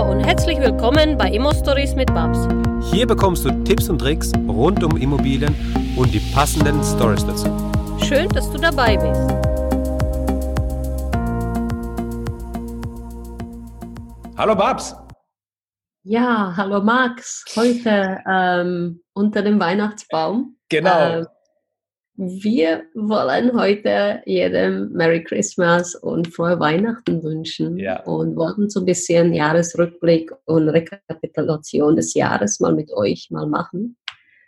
Hallo und herzlich willkommen bei Immo Stories mit Babs. Hier bekommst du Tipps und Tricks rund um Immobilien und die passenden Stories dazu. Schön, dass du dabei bist. Hallo Babs. Ja, hallo Max. Heute ähm, unter dem Weihnachtsbaum. Genau. Äh, wir wollen heute jedem Merry Christmas und frohe Weihnachten wünschen Ja. und wollen so ein bisschen Jahresrückblick und Rekapitulation des Jahres mal mit euch mal machen.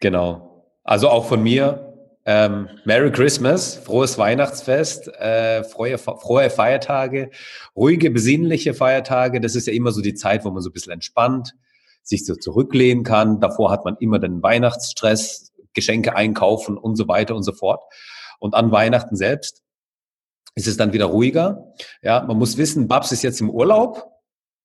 Genau. Also auch von mir. Ähm, Merry Christmas, frohes Weihnachtsfest, äh, frohe, frohe Feiertage, ruhige, besinnliche Feiertage. Das ist ja immer so die Zeit, wo man so ein bisschen entspannt, sich so zurücklehnen kann. Davor hat man immer den Weihnachtsstress, Geschenke einkaufen und so weiter und so fort. Und an Weihnachten selbst ist es dann wieder ruhiger. Ja, man muss wissen, Babs ist jetzt im Urlaub.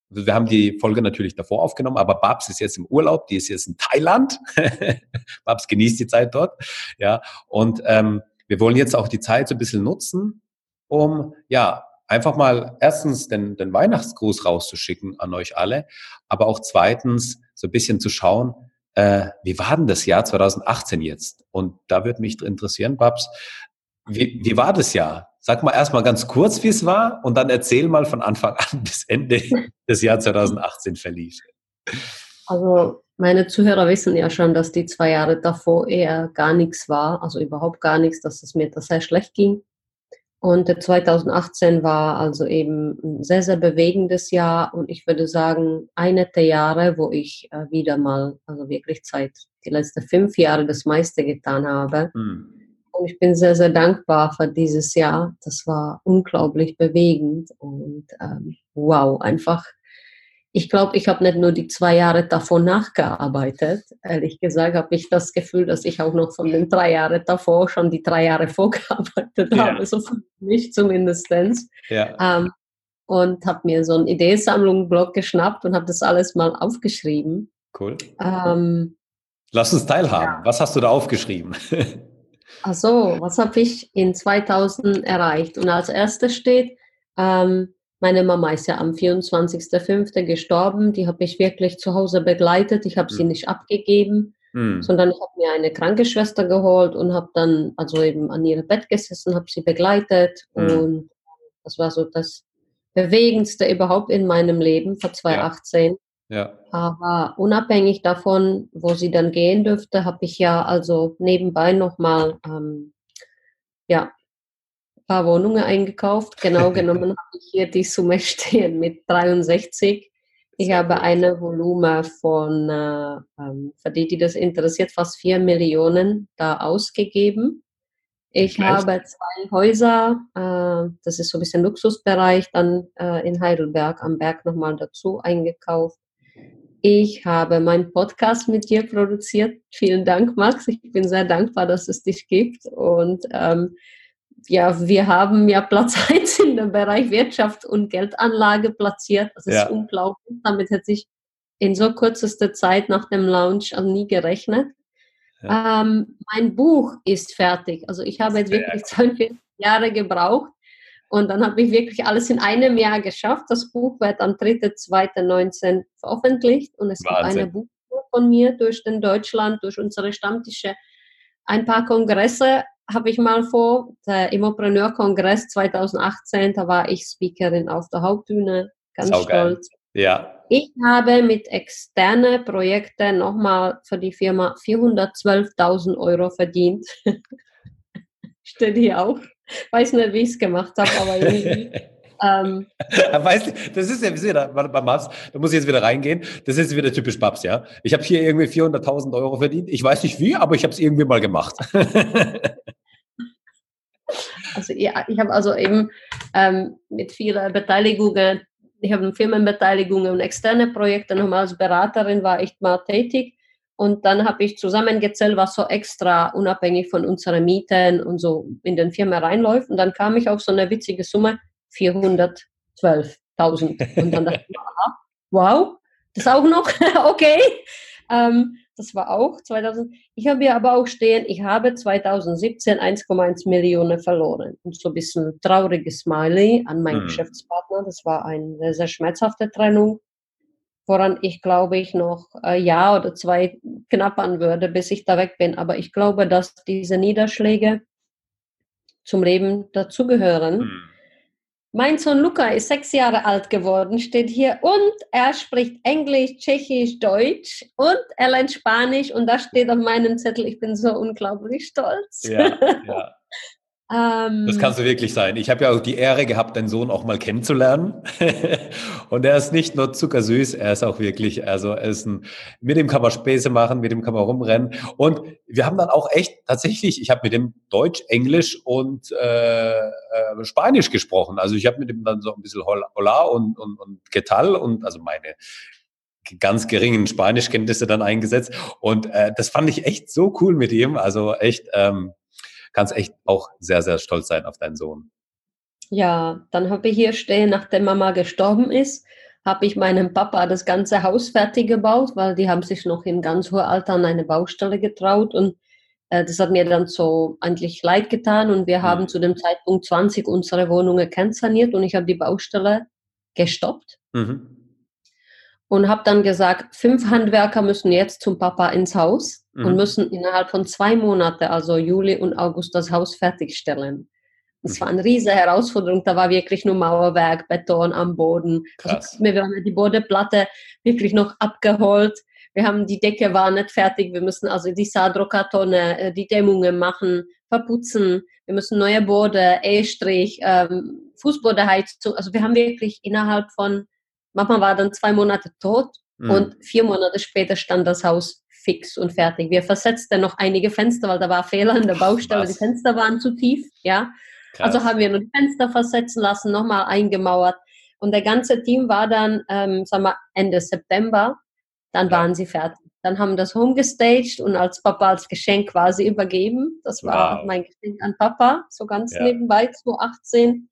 Wir haben die Folge natürlich davor aufgenommen, aber Babs ist jetzt im Urlaub, die ist jetzt in Thailand. Babs genießt die Zeit dort. Ja, und ähm, wir wollen jetzt auch die Zeit so ein bisschen nutzen, um ja einfach mal erstens den, den Weihnachtsgruß rauszuschicken an euch alle, aber auch zweitens so ein bisschen zu schauen, äh, wie war denn das Jahr 2018 jetzt? Und da würde mich interessieren, Babs, wie, wie war das Jahr? Sag mal erstmal ganz kurz, wie es war und dann erzähl mal von Anfang an bis Ende des Jahr 2018 verlief. Also meine Zuhörer wissen ja schon, dass die zwei Jahre davor eher gar nichts war, also überhaupt gar nichts, dass es mir das sehr schlecht ging. Und der 2018 war also eben ein sehr, sehr bewegendes Jahr und ich würde sagen, eine der Jahre, wo ich äh, wieder mal, also wirklich Zeit, die letzten fünf Jahre das meiste getan habe. Hm. Und ich bin sehr, sehr dankbar für dieses Jahr. Das war unglaublich bewegend und ähm, wow, einfach. Ich glaube, ich habe nicht nur die zwei Jahre davor nachgearbeitet. Ehrlich gesagt habe ich das Gefühl, dass ich auch noch von den drei Jahren davor schon die drei Jahre vorgearbeitet Ja. habe, so für mich zumindest. Ja, Ähm, und habe mir so einen Ideensammlung-Blog geschnappt und habe das alles mal aufgeschrieben. cool. Ähm, Lass uns teilhaben. Was hast du da aufgeschrieben? Ach so, was habe ich in 2000 erreicht? Und als erstes steht, ähm, meine Mama ist ja am 24.05. gestorben. Die habe ich wirklich zu Hause begleitet. Ich habe sie Hm. nicht abgegeben, Hm. sondern ich habe mir eine Krankenschwester geholt und habe dann also eben an ihr Bett gesessen, habe sie begleitet. Hm. Und das war so das Bewegendste überhaupt in meinem Leben vor 2018. Ja, Aber unabhängig davon, wo sie dann gehen dürfte, habe ich ja also nebenbei nochmal ähm, ja, paar Wohnungen eingekauft. Genau genommen habe ich hier die Summe stehen mit 63. Ich habe eine Volumen von, äh, ähm, für die, die das interessiert, fast 4 Millionen da ausgegeben. Ich schlecht. habe zwei Häuser, äh, das ist so ein bisschen Luxusbereich, dann äh, in Heidelberg am Berg nochmal dazu eingekauft. Ich habe meinen Podcast mit dir produziert. Vielen Dank, Max. Ich bin sehr dankbar, dass es dich gibt. Und ähm, ja, wir haben ja Platz 1 in dem Bereich Wirtschaft und Geldanlage platziert. Das ist Ja. unglaublich. Damit hätte ich in so kürzester Zeit nach dem Launch also nie gerechnet. Ähm, mein Buch ist fertig. Also ich habe jetzt wirklich 42 Jahre gebraucht und dann habe ich wirklich alles in einem Jahr geschafft. Das Buch wird am 3.2.19 veröffentlicht und es gibt Wahnsinn. eine Buchtour von mir durch den Deutschland, durch unsere Stammtische. Ein paar Kongresse habe ich mal vor. Der Immopreneur-Kongress 2018, da war ich Speakerin auf der Hauptbühne. Ganz Saugeil. stolz. ja, Ich habe mit externen Projekten nochmal für die Firma 412.000 Euro verdient. Steht hier auch. Weiß nicht, wie ich es gemacht habe, aber irgendwie. ähm, weißt du, das ist ja, ja da, warte, bei Babs, da muss ich jetzt wieder reingehen. Das ist wieder typisch Babs, ja. Ich habe hier irgendwie 400.000 Euro verdient. Ich weiß nicht wie, aber ich habe es irgendwie mal gemacht. also ja, ich habe also eben ähm, mit vielen Beteiligungen, ich habe Firmenbeteiligungen und externe Projekte nochmal als Beraterin war ich mal tätig. Und dann habe ich zusammengezählt, was so extra unabhängig von unseren Mieten und so in den Firma reinläuft. Und dann kam ich auf so eine witzige Summe, 412.000. Und dann dachte ich, aha, wow, das auch noch, okay. Ähm, das war auch 2000. Ich habe hier aber auch stehen, ich habe 2017 1,1 Millionen verloren. Und so ein bisschen trauriges Smiley an meinen Hm. Geschäftspartner. Das war eine sehr, sehr schmerzhafte Trennung. woran ich glaube ich noch ein Jahr oder zwei knappern würde, bis ich da weg bin. Aber ich glaube, dass diese Niederschläge zum Leben dazugehören. Hm. Mein Sohn Luca ist sechs Jahre alt geworden, steht hier und er spricht Englisch, Tschechisch, Deutsch und er lernt Spanisch und das steht auf meinem Zettel. Ich bin so unglaublich stolz. Ja, ja. Ähm, das kannst du wirklich sein. Ich habe ja auch die Ehre gehabt, deinen Sohn auch mal kennenzulernen. und er ist nicht nur zuckersüß, er ist auch wirklich, also er ist ein, mit dem kann man Späße machen, mit dem kann man rumrennen. Und wir haben dann auch echt tatsächlich, ich habe mit dem Deutsch, Englisch und äh, äh, Spanisch gesprochen. Also ich habe mit ihm dann so ein bisschen Hola und, und, und Getal und also meine ganz geringen Spanischkenntnisse dann eingesetzt. Und äh, das fand ich echt so cool mit ihm. Also echt, ähm, kannst echt auch sehr, sehr stolz sein auf deinen Sohn. Ja, dann habe ich hier stehen, nachdem Mama gestorben ist, habe ich meinem Papa das ganze Haus fertig gebaut, weil die haben sich noch in ganz hohem Alter an eine Baustelle getraut und äh, das hat mir dann so eigentlich leid getan und wir mhm. haben zu dem Zeitpunkt 20 unsere Wohnungen kernsaniert und ich habe die Baustelle gestoppt. Mhm und habe dann gesagt, fünf Handwerker müssen jetzt zum Papa ins Haus mhm. und müssen innerhalb von zwei Monaten, also Juli und August, das Haus fertigstellen. Das war eine riesige Herausforderung. Da war wirklich nur Mauerwerk, Beton am Boden. Also wir haben die Bodenplatte wirklich noch abgeholt. Wir haben die Decke war nicht fertig. Wir müssen also die Sadrokartone, äh, die Dämmungen machen, verputzen. Wir müssen neue Boden, E-Strich, ähm, Fußbodenheizung. Also wir haben wirklich innerhalb von Mama war dann zwei Monate tot mhm. und vier Monate später stand das Haus fix und fertig. Wir versetzten noch einige Fenster, weil da war Fehler in der Baustelle, Was? die Fenster waren zu tief, ja. Krass. Also haben wir noch die Fenster versetzen lassen, nochmal eingemauert. Und der ganze Team war dann, ähm, sagen wir, Ende September, dann waren sie fertig. Dann haben das Home gestaged und als Papa als Geschenk quasi übergeben. Das war wow. mein Geschenk an Papa, so ganz ja. nebenbei, 2018.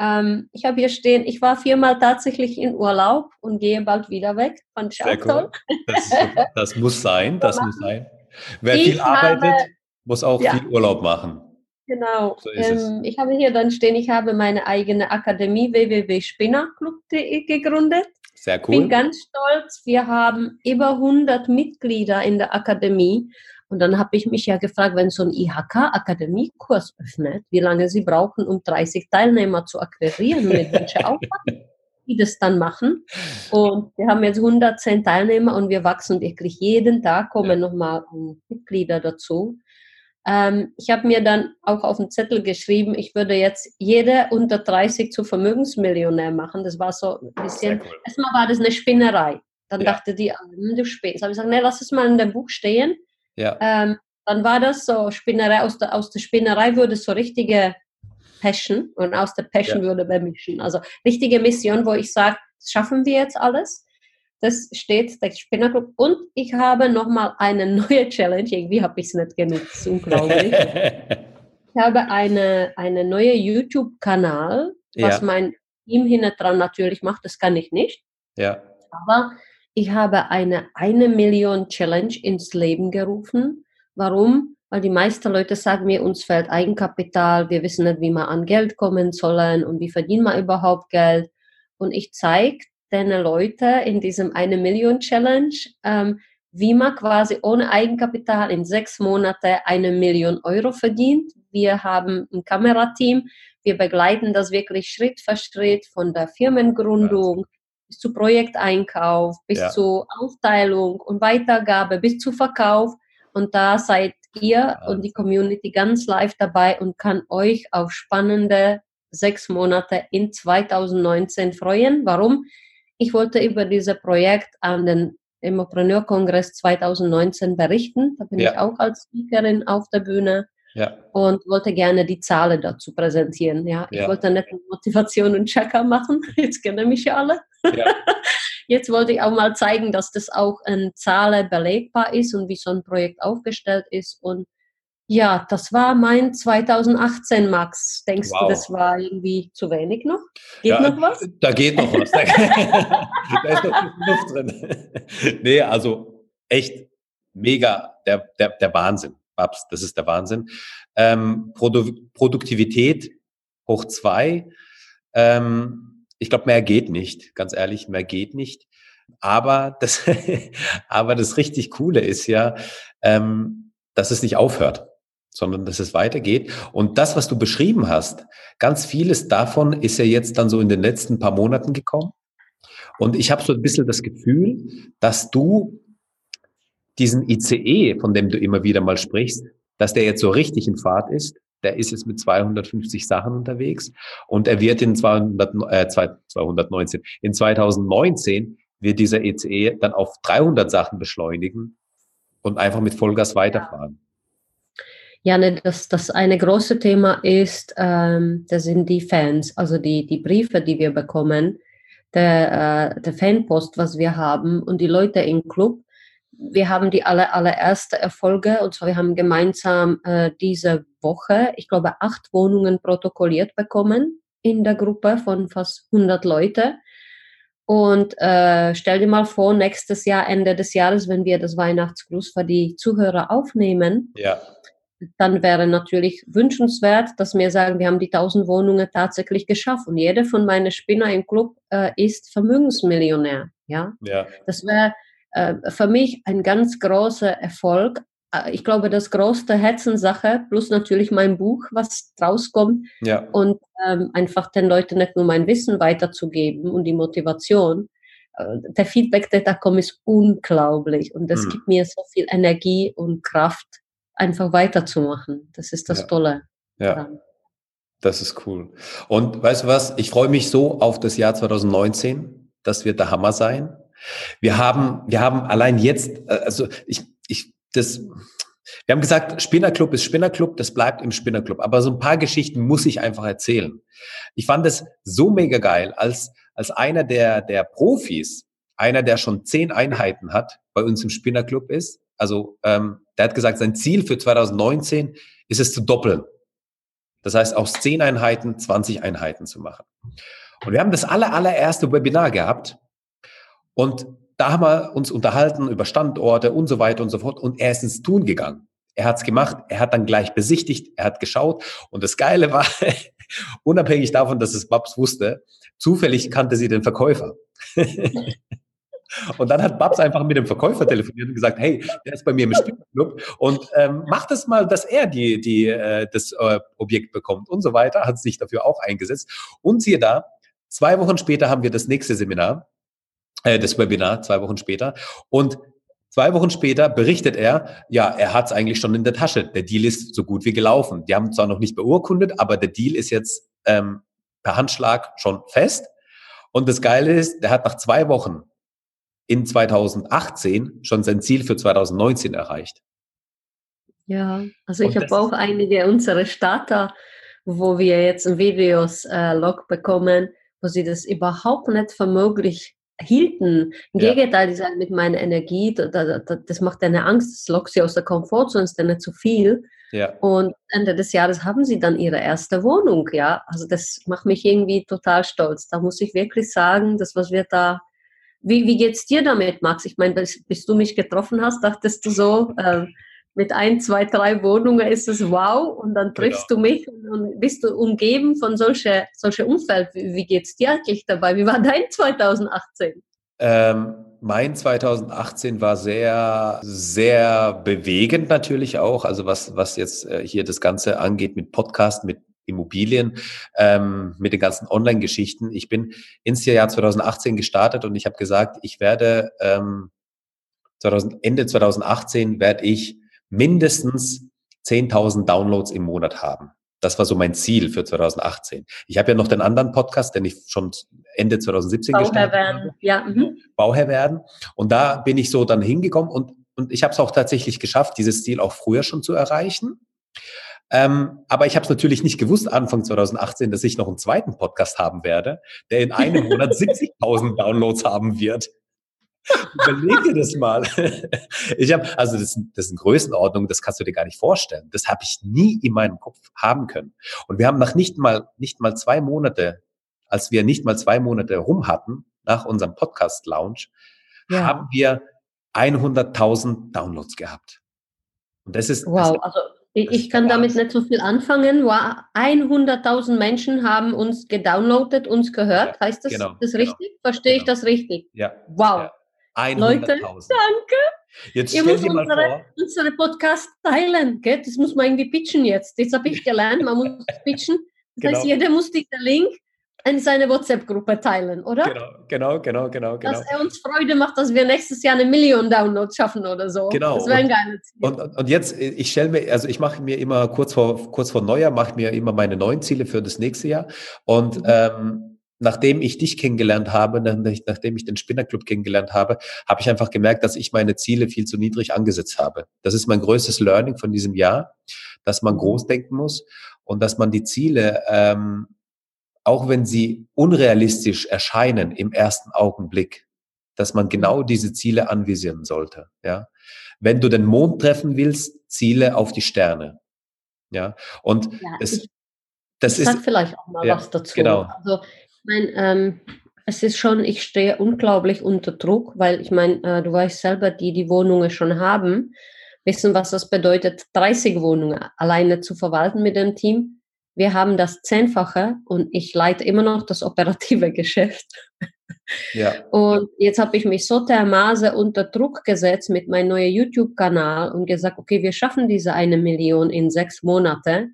Ähm, ich habe hier stehen, ich war viermal tatsächlich in Urlaub und gehe bald wieder weg. Fand ich Sehr auch cool. Das, das, muss sein, das muss sein. Wer ich viel arbeitet, habe, muss auch ja. viel Urlaub machen. Genau. So ähm, ich habe hier dann stehen, ich habe meine eigene Akademie www.spinnerclub.de gegründet. Sehr cool. Bin ganz stolz. Wir haben über 100 Mitglieder in der Akademie und dann habe ich mich ja gefragt, wenn so ein IHK-Akademiekurs öffnet, wie lange sie brauchen, um 30 Teilnehmer zu akquirieren, mit welcher Aufwand die das dann machen. Und wir haben jetzt 110 Teilnehmer und wir wachsen wirklich jeden Tag, kommen nochmal Mitglieder dazu. Ähm, ich habe mir dann auch auf den Zettel geschrieben, ich würde jetzt jede unter 30 zu Vermögensmillionär machen. Das war so ein bisschen, cool. erstmal war das eine Spinnerei. Dann ja. dachte die, hm, du spinnst. habe ich gesagt, nee, lass es mal in dem Buch stehen. Ja. Ähm, dann war das so Spinnerei, aus der, aus der Spinnerei würde so richtige Passion und aus der Passion ja. würde bemischen. Also richtige Mission, wo ich sage, schaffen wir jetzt alles. Das steht der Spinnerclub. Und ich habe nochmal eine neue Challenge. Irgendwie habe ich es nicht genutzt. Unglaublich. ich habe eine, eine neue YouTube-Kanal, was ja. mein Team hinten dran natürlich macht. Das kann ich nicht. Ja. Aber ich habe eine eine Million Challenge ins Leben gerufen. Warum? Weil die meisten Leute sagen mir, uns fehlt Eigenkapital, wir wissen nicht, wie wir an Geld kommen sollen und wie verdienen wir überhaupt Geld. Und ich zeige den Leuten in diesem eine Million Challenge, ähm, wie man quasi ohne Eigenkapital in sechs Monate eine Million Euro verdient. Wir haben ein Kamerateam, wir begleiten das wirklich Schritt für Schritt von der Firmengründung bis zu Projekteinkauf, bis ja. zu Aufteilung und Weitergabe, bis zu Verkauf. Und da seid ihr und die Community ganz live dabei und kann euch auf spannende sechs Monate in 2019 freuen. Warum? Ich wollte über dieses Projekt an den Immopreneur-Kongress 2019 berichten. Da bin ja. ich auch als Speakerin auf der Bühne. Ja. Und wollte gerne die Zahlen dazu präsentieren. Ja, ich ja. wollte nicht Motivation und Checker machen. Jetzt kennen mich ja alle. Ja. Jetzt wollte ich auch mal zeigen, dass das auch in Zahlen belegbar ist und wie so ein Projekt aufgestellt ist. Und ja, das war mein 2018, Max. Denkst wow. du, das war irgendwie zu wenig noch? Geht ja, noch was? Da geht noch was. da ist noch Luft drin. nee, also echt mega der, der, der Wahnsinn. Babs, das ist der Wahnsinn. Ähm, Produ Produktivität hoch zwei. Ähm, ich glaube, mehr geht nicht, ganz ehrlich, mehr geht nicht. Aber das, aber das richtig Coole ist ja, ähm, dass es nicht aufhört, sondern dass es weitergeht. Und das, was du beschrieben hast, ganz vieles davon ist ja jetzt dann so in den letzten paar Monaten gekommen. Und ich habe so ein bisschen das Gefühl, dass du diesen ICE, von dem du immer wieder mal sprichst, dass der jetzt so richtig in Fahrt ist. Der ist jetzt mit 250 Sachen unterwegs und er wird in 200, äh, 219, in 2019 wird dieser ECE dann auf 300 Sachen beschleunigen und einfach mit Vollgas weiterfahren. Ja, ne, das, das eine große Thema ist, ähm, das sind die Fans, also die, die Briefe, die wir bekommen, der, äh, der Fanpost, was wir haben und die Leute im Club. Wir haben die aller, allererste Erfolge und zwar wir haben gemeinsam äh, diese Woche, ich glaube, acht Wohnungen protokolliert bekommen in der Gruppe von fast 100 Leute. Und äh, stell dir mal vor, nächstes Jahr, Ende des Jahres, wenn wir das Weihnachtsgruß für die Zuhörer aufnehmen, ja. dann wäre natürlich wünschenswert, dass wir sagen, wir haben die 1000 Wohnungen tatsächlich geschafft. Und jeder von meinen Spinner im Club äh, ist Vermögensmillionär. Ja, ja. das wäre für mich ein ganz großer Erfolg. Äh, ich glaube, das größte Herzenssache, plus natürlich mein Buch, was rauskommt. Ja. Und ähm, einfach den Leuten nicht nur mein Wissen weiterzugeben und die Motivation. Äh, der Feedback, der da kommt, ist unglaublich. Und das hm. gibt mir so viel Energie und Kraft, einfach weiterzumachen. Das ist das ja. Tolle. Ja. Daran. Das ist cool. Und weißt du was? Ich freue mich so auf das Jahr 2019. Das wird der Hammer sein. Wir haben, wir haben allein jetzt, äh, also ich, ich, das, wir haben gesagt, Spinnerclub ist Spinnerclub, das bleibt im Spinnerclub. Aber so ein paar Geschichten muss ich einfach erzählen. Ich fand es so mega geil, als, als einer der, der Profis, einer, der schon zehn Einheiten hat, bei uns im Spinnerclub ist. Also, ähm, der hat gesagt, sein Ziel für 2019 ist es zu doppeln. Das heißt, aus zehn Einheiten 20 Einheiten zu machen. Und wir haben das aller, allererste Webinar gehabt. Und da haben wir uns unterhalten über Standorte und so weiter und so fort. Und er ist ins Tun gegangen. Er hat's gemacht. Er hat dann gleich besichtigt. Er hat geschaut. Und das Geile war, unabhängig davon, dass es Babs wusste, zufällig kannte sie den Verkäufer. Und dann hat Babs einfach mit dem Verkäufer telefoniert und gesagt, hey, der ist bei mir im Spielclub und ähm, macht es mal, dass er die, die, äh, das äh, Objekt bekommt und so weiter, hat sich dafür auch eingesetzt. Und siehe da, zwei Wochen später haben wir das nächste Seminar äh, das Webinar zwei Wochen später. Und zwei Wochen später berichtet er, ja, er hat es eigentlich schon in der Tasche. Der Deal ist so gut wie gelaufen. Die haben zwar noch nicht beurkundet, aber der Deal ist jetzt ähm, per Handschlag schon fest. Und das Geile ist, der hat nach zwei Wochen in 2018 schon sein Ziel für 2019 erreicht. Ja, also ich habe auch einige unserer Starter, wo wir jetzt Videos äh, Log bekommen, wo sie das überhaupt nicht für möglich hielten. Im ja. Gegenteil, die sagen, mit meiner Energie, das, das macht eine Angst, das lockt sie aus der Komfortzone, ist dann nicht zu viel. Ja. Und Ende des Jahres haben sie dann ihre erste Wohnung, ja. Also das macht mich irgendwie total stolz. Da muss ich wirklich sagen, das, was wir da, wie, wie geht's dir damit, Max? Ich meine, bis, bis du mich getroffen hast, dachtest du so, äh, mit ein, zwei, drei Wohnungen ist es wow und dann triffst genau. du mich und bist du umgeben von solche, solche Umfeld. Wie, wie geht es dir eigentlich dabei? Wie war dein 2018? Ähm, mein 2018 war sehr, sehr bewegend natürlich auch. Also was, was jetzt äh, hier das Ganze angeht mit Podcast, mit Immobilien, ähm, mit den ganzen Online-Geschichten. Ich bin ins Jahr 2018 gestartet und ich habe gesagt, ich werde ähm, 2000, Ende 2018 werde ich mindestens 10.000 Downloads im Monat haben. Das war so mein Ziel für 2018. Ich habe ja noch den anderen Podcast, den ich schon Ende 2017 Bauherr gestartet werden. habe. Ja. Mhm. Bauherr werden. Und da bin ich so dann hingekommen und, und ich habe es auch tatsächlich geschafft, dieses Ziel auch früher schon zu erreichen. Ähm, aber ich habe es natürlich nicht gewusst, Anfang 2018, dass ich noch einen zweiten Podcast haben werde, der in einem Monat 70.000 Downloads haben wird. Überleg dir das mal. Ich habe, also das, das ist eine Größenordnung, das kannst du dir gar nicht vorstellen. Das habe ich nie in meinem Kopf haben können. Und wir haben nach nicht mal, nicht mal zwei Monate, als wir nicht mal zwei Monate rum hatten, nach unserem Podcast-Lounge, ja. haben wir 100.000 Downloads gehabt. Und das ist, wow, das, also Ich, kann damit nicht so viel anfangen. 100.000 Menschen haben uns gedownloadet, uns gehört. Ja, heißt das, genau, das genau. richtig? Genau. Verstehe genau. ich das richtig? Ja. Wow. Ja. Leute, danke. Jetzt Ihr müsst unsere, unsere Podcast teilen. Gell? Das muss man irgendwie pitchen jetzt. Jetzt habe ich gelernt, man muss pitchen. Das genau. heißt, jeder muss diesen Link in seine WhatsApp-Gruppe teilen, oder? Genau, genau, genau, genau, genau. Dass er uns Freude macht, dass wir nächstes Jahr eine Million Downloads schaffen oder so. Genau. Das wäre ein geiles Ziel. Und, und jetzt, ich stelle mir, also ich mache mir immer kurz vor, kurz vor Neujahr, mache mir immer meine neuen Ziele für das nächste Jahr. Und mhm. ähm, nachdem ich dich kennengelernt habe, nachdem ich den Spinnerclub kennengelernt habe, habe ich einfach gemerkt, dass ich meine Ziele viel zu niedrig angesetzt habe. Das ist mein größtes Learning von diesem Jahr, dass man groß denken muss und dass man die Ziele ähm, auch wenn sie unrealistisch erscheinen im ersten Augenblick, dass man genau diese Ziele anvisieren sollte. Ja, wenn du den Mond treffen willst, ziele auf die Sterne. Ja, und ja, es, ich, das ich ist. Sag vielleicht auch mal ja, was dazu. Genau. Also, mein, ähm, es ist schon, ich stehe unglaublich unter Druck, weil ich meine, äh, du weißt selber, die die Wohnungen schon haben, wissen, was das bedeutet, 30 Wohnungen alleine zu verwalten mit dem Team wir haben das Zehnfache und ich leite immer noch das operative Geschäft. Ja. Und jetzt habe ich mich so dermaßen unter Druck gesetzt mit meinem neuen YouTube-Kanal und gesagt, okay, wir schaffen diese eine Million in sechs Monate,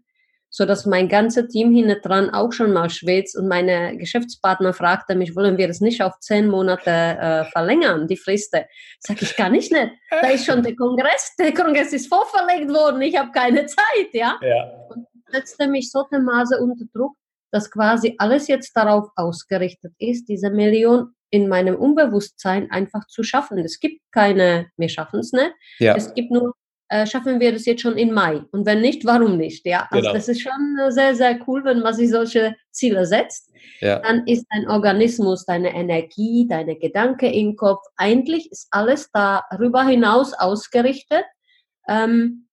so dass mein ganzes Team hinten dran auch schon mal schwitzt und meine Geschäftspartner fragte mich, wollen wir das nicht auf zehn Monate äh, verlängern, die Friste? Sag ich, kann ich nicht. Da ist schon der Kongress, der Kongress ist vorverlegt worden, ich habe keine Zeit, ja. ja. Und setzte mich so dermaßen unter Druck, dass quasi alles jetzt darauf ausgerichtet ist, diese Million in meinem Unbewusstsein einfach zu schaffen. Es gibt keine, wir schaffen es nicht. Ja. Es gibt nur, äh, schaffen wir das jetzt schon in Mai? Und wenn nicht, warum nicht? Ja, also genau. das ist schon sehr, sehr cool, wenn man sich solche Ziele setzt. Ja. Dann ist dein Organismus, deine Energie, deine Gedanken im Kopf, eigentlich ist alles darüber hinaus ausgerichtet. Ähm,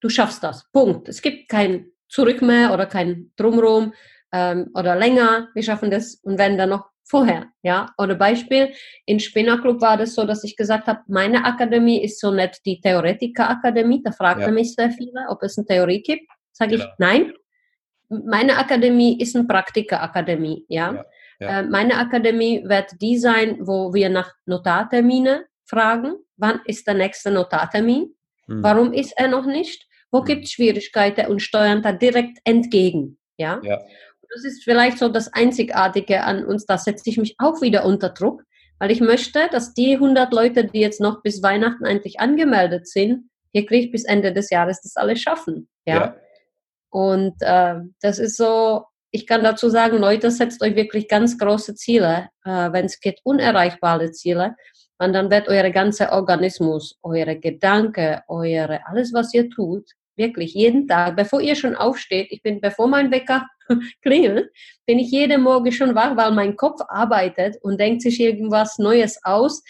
du schaffst das. Punkt. Es gibt kein zurück mehr oder kein Drumrum ähm, oder länger. Wir schaffen das und wenn dann noch vorher, ja. Oder Beispiel, in Spinnerclub war das so, dass ich gesagt habe, meine Akademie ist so nicht die Theoretiker-Akademie. Da fragten ja. mich sehr viele, ob es eine Theorie gibt. Sage genau. ich, nein. Meine Akademie ist eine Praktiker-Akademie, ja. ja. Ja. Äh, meine Akademie wird die sein, wo wir nach Notartermine fragen. Wann ist der nächste Notartermin? Hm. Warum ist er noch nicht? Wo mhm. gibt es Schwierigkeiten und steuern da direkt entgegen? Ja? ja. Das ist vielleicht so das Einzigartige an uns. Da setze ich mich auch wieder unter Druck, weil ich möchte, dass die 100 Leute, die jetzt noch bis Weihnachten eigentlich angemeldet sind, wirklich bis Ende des Jahres das alles schaffen. Ja. ja. Und äh, das ist so, ich kann dazu sagen, Leute, setzt euch wirklich ganz große Ziele, äh, wenn es geht, unerreichbare Ziele. Und dann wird euer ganzer Organismus, eure Gedanken, eure, alles, was ihr tut, wirklich jeden Tag, bevor ihr schon aufsteht, ich bin, bevor mein Wecker klingelt, bin ich jeden Morgen schon wach, weil mein Kopf arbeitet und denkt sich irgendwas Neues aus.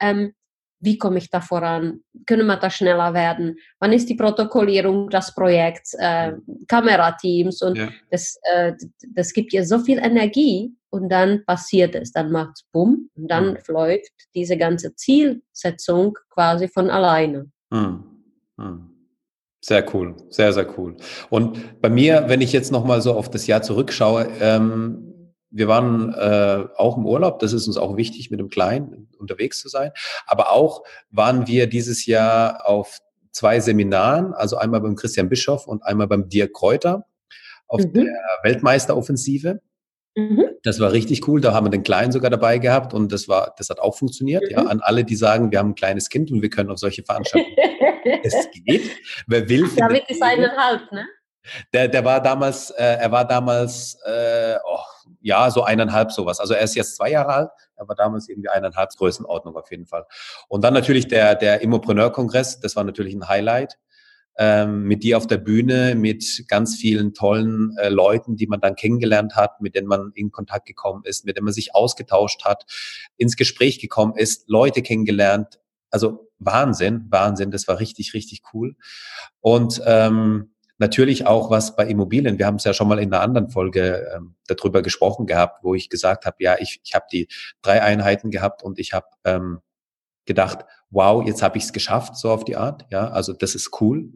Ähm, wie komme ich da voran? Können wir da schneller werden? Wann ist die Protokollierung des Projekts? Äh, Kamerateams und ja. das, äh, das gibt ihr so viel Energie und dann passiert es, dann macht es bumm und dann mhm. läuft diese ganze Zielsetzung quasi von alleine. Mhm. Mhm. Sehr cool, sehr, sehr cool. Und bei mir, wenn ich jetzt nochmal so auf das Jahr zurückschaue, ähm, wir waren äh, auch im Urlaub, das ist uns auch wichtig, mit dem Kleinen unterwegs zu sein. Aber auch waren wir dieses Jahr auf zwei Seminaren, also einmal beim Christian Bischoff und einmal beim Dirk Kräuter auf mhm. der Weltmeisteroffensive. Mhm. Das war richtig cool. Da haben wir den Kleinen sogar dabei gehabt und das war, das hat auch funktioniert. Mhm. Ja, an alle, die sagen, wir haben ein kleines Kind und wir können auf solche Veranstaltungen. es geht. Wer will. David ist eineinhalb, ne? Der, der war damals, äh, er war damals, äh, oh, ja, so eineinhalb sowas. Also er ist jetzt zwei Jahre alt, er war damals irgendwie eineinhalb Größenordnung auf jeden Fall. Und dann natürlich der, der Immopreneur-Kongress, das war natürlich ein Highlight ähm, mit dir auf der Bühne, mit ganz vielen tollen äh, Leuten, die man dann kennengelernt hat, mit denen man in Kontakt gekommen ist, mit denen man sich ausgetauscht hat, ins Gespräch gekommen ist, Leute kennengelernt. Also Wahnsinn, Wahnsinn, das war richtig, richtig cool. Und ähm, natürlich auch was bei Immobilien. Wir haben es ja schon mal in einer anderen Folge ähm, darüber gesprochen gehabt, wo ich gesagt habe, ja, ich, ich habe die drei Einheiten gehabt und ich habe ähm, gedacht, wow, jetzt habe ich es geschafft, so auf die Art. Ja, also das ist cool.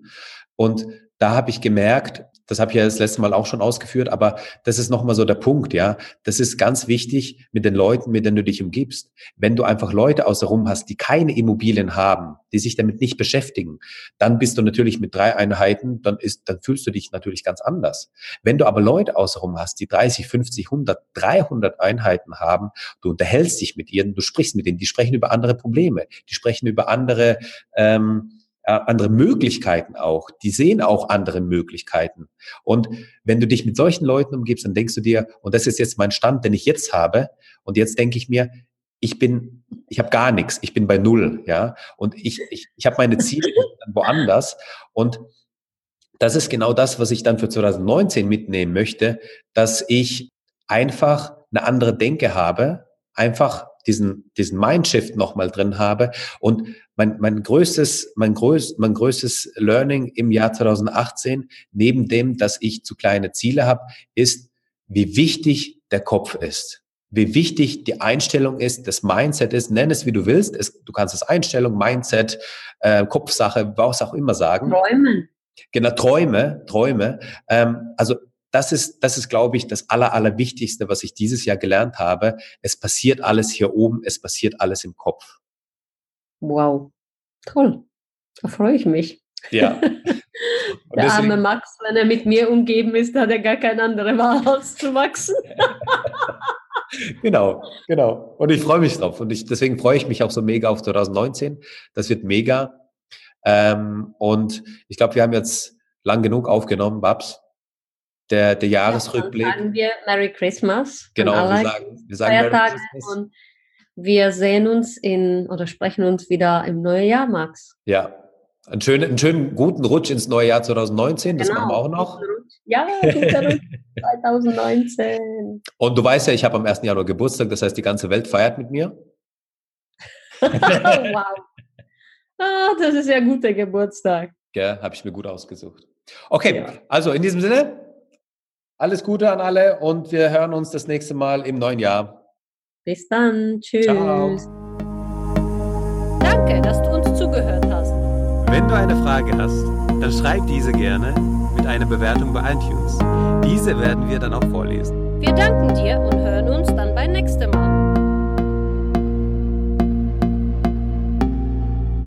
Und da habe ich gemerkt, das habe ich ja das letzte Mal auch schon ausgeführt, aber das ist nochmal so der Punkt, ja. Das ist ganz wichtig mit den Leuten, mit denen du dich umgibst. Wenn du einfach Leute außenrum hast, die keine Immobilien haben, die sich damit nicht beschäftigen, dann bist du natürlich mit drei Einheiten, dann ist, dann fühlst du dich natürlich ganz anders. Wenn du aber Leute außenrum hast, die 30, 50, 100, 300 Einheiten haben, du unterhältst dich mit ihnen, du sprichst mit ihnen, die sprechen über andere Probleme, die sprechen über andere, ähm, äh, andere Möglichkeiten auch. Die sehen auch andere Möglichkeiten. Und wenn du dich mit solchen Leuten umgibst, dann denkst du dir, und das ist jetzt mein Stand, den ich jetzt habe, und jetzt denke ich mir, ich bin, ich habe gar nichts, ich bin bei null, ja, und ich, ich, ich habe meine Ziele woanders und das ist genau das, was ich dann für 2019 mitnehmen möchte, dass ich einfach eine andere Denke habe, einfach diesen, diesen Mindshift nochmal drin habe. Und mein, mein größtes, mein größ, mein größtes Learning im Jahr 2018, neben dem, dass ich zu kleine Ziele habe, ist, wie wichtig der Kopf ist. Wie wichtig die Einstellung ist, das Mindset ist, nenn es wie du willst. Es, du kannst es Einstellung, Mindset, äh, Kopfsache, was auch immer sagen. Träumen. Genau, Träume, Träume. Ähm, also das ist, das ist, glaube ich, das Aller, Allerwichtigste, was ich dieses Jahr gelernt habe. Es passiert alles hier oben, es passiert alles im Kopf. Wow, toll. Da freue ich mich. Ja. Der deswegen, arme Max, wenn er mit mir umgeben ist, hat er gar keine andere Wahl, als zu wachsen. genau, genau. Und ich freue mich drauf. Und ich, deswegen freue ich mich auch so mega auf 2019. Das wird mega. Ähm, und ich glaube, wir haben jetzt lang genug aufgenommen, Babs der, der Jahresrückblick. Ja, sagen wir Merry Christmas. Genau, wir sagen, wir sagen Merry Christmas. Und wir sehen uns in oder sprechen uns wieder im neuen Jahr, Max. Ja, einen schönen, einen schönen guten Rutsch ins neue Jahr 2019, das genau, machen wir auch noch. Ja, guter Rutsch 2019. Und du weißt ja, ich habe am 1. Januar Geburtstag, das heißt, die ganze Welt feiert mit mir. wow. Ah, das ist ja ein guter Geburtstag. Ja, habe ich mir gut ausgesucht. Okay, ja. also in diesem Sinne, alles Gute an alle und wir hören uns das nächste Mal im neuen Jahr. Bis dann. Tschüss. Ciao. Danke, dass du uns zugehört hast. Wenn du eine Frage hast, dann schreib diese gerne mit einer Bewertung bei iTunes. Diese werden wir dann auch vorlesen. Wir danken dir und hören uns dann beim nächsten Mal.